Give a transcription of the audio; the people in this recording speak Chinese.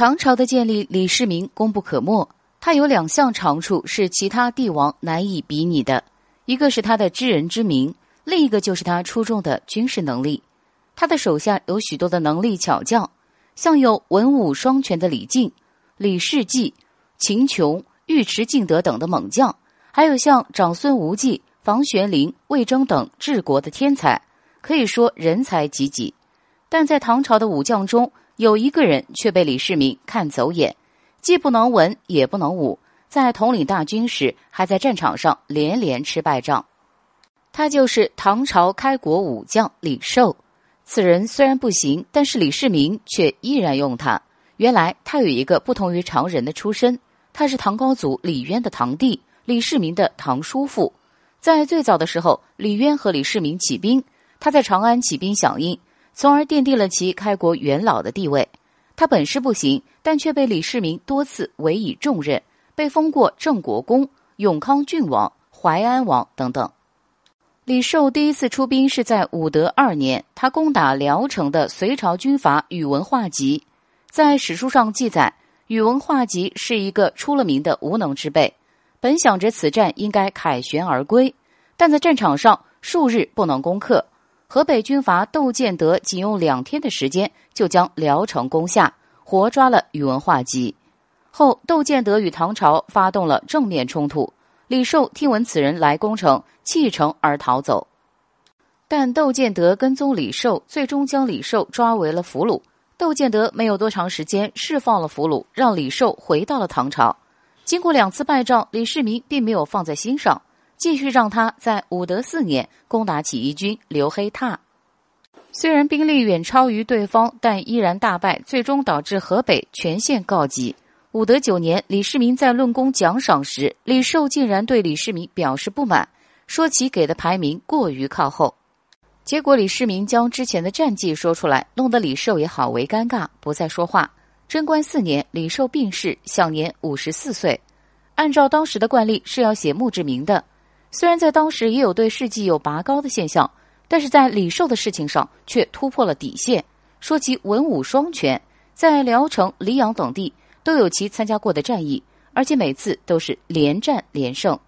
唐朝的建立，李世民功不可没。他有两项长处是其他帝王难以比拟的，一个是他的知人之明，另一个就是他出众的军事能力。他的手下有许多的能力巧将，像有文武双全的李靖、李世济、秦琼、尉迟敬德等的猛将，还有像长孙无忌、房玄龄、魏征等治国的天才，可以说人才济济。但在唐朝的武将中，有一个人却被李世民看走眼，既不能文也不能武，在统领大军时还在战场上连连吃败仗。他就是唐朝开国武将李寿。此人虽然不行，但是李世民却依然用他。原来他有一个不同于常人的出身，他是唐高祖李渊的堂弟，李世民的堂叔父。在最早的时候，李渊和李世民起兵，他在长安起兵响应。从而奠定了其开国元老的地位。他本事不行，但却被李世民多次委以重任，被封过郑国公、永康郡王、淮安王等等。李寿第一次出兵是在武德二年，他攻打聊城的隋朝军阀宇文化及。在史书上记载，宇文化及是一个出了名的无能之辈。本想着此战应该凯旋而归，但在战场上数日不能攻克。河北军阀窦建德仅用两天的时间就将聊城攻下，活抓了宇文化及。后窦建德与唐朝发动了正面冲突，李寿听闻此人来攻城，弃城而逃走。但窦建德跟踪李寿，最终将李寿抓为了俘虏。窦建德没有多长时间释放了俘虏，让李寿回到了唐朝。经过两次败仗，李世民并没有放在心上。继续让他在武德四年攻打起义军刘黑闼，虽然兵力远超于对方，但依然大败，最终导致河北全线告急。武德九年，李世民在论功奖赏时，李寿竟然对李世民表示不满，说其给的排名过于靠后。结果李世民将之前的战绩说出来，弄得李寿也好为尴尬，不再说话。贞观四年，李寿病逝，享年五十四岁。按照当时的惯例，是要写墓志铭的。虽然在当时也有对事迹有拔高的现象，但是在李寿的事情上却突破了底线，说其文武双全，在聊城、黎阳等地都有其参加过的战役，而且每次都是连战连胜。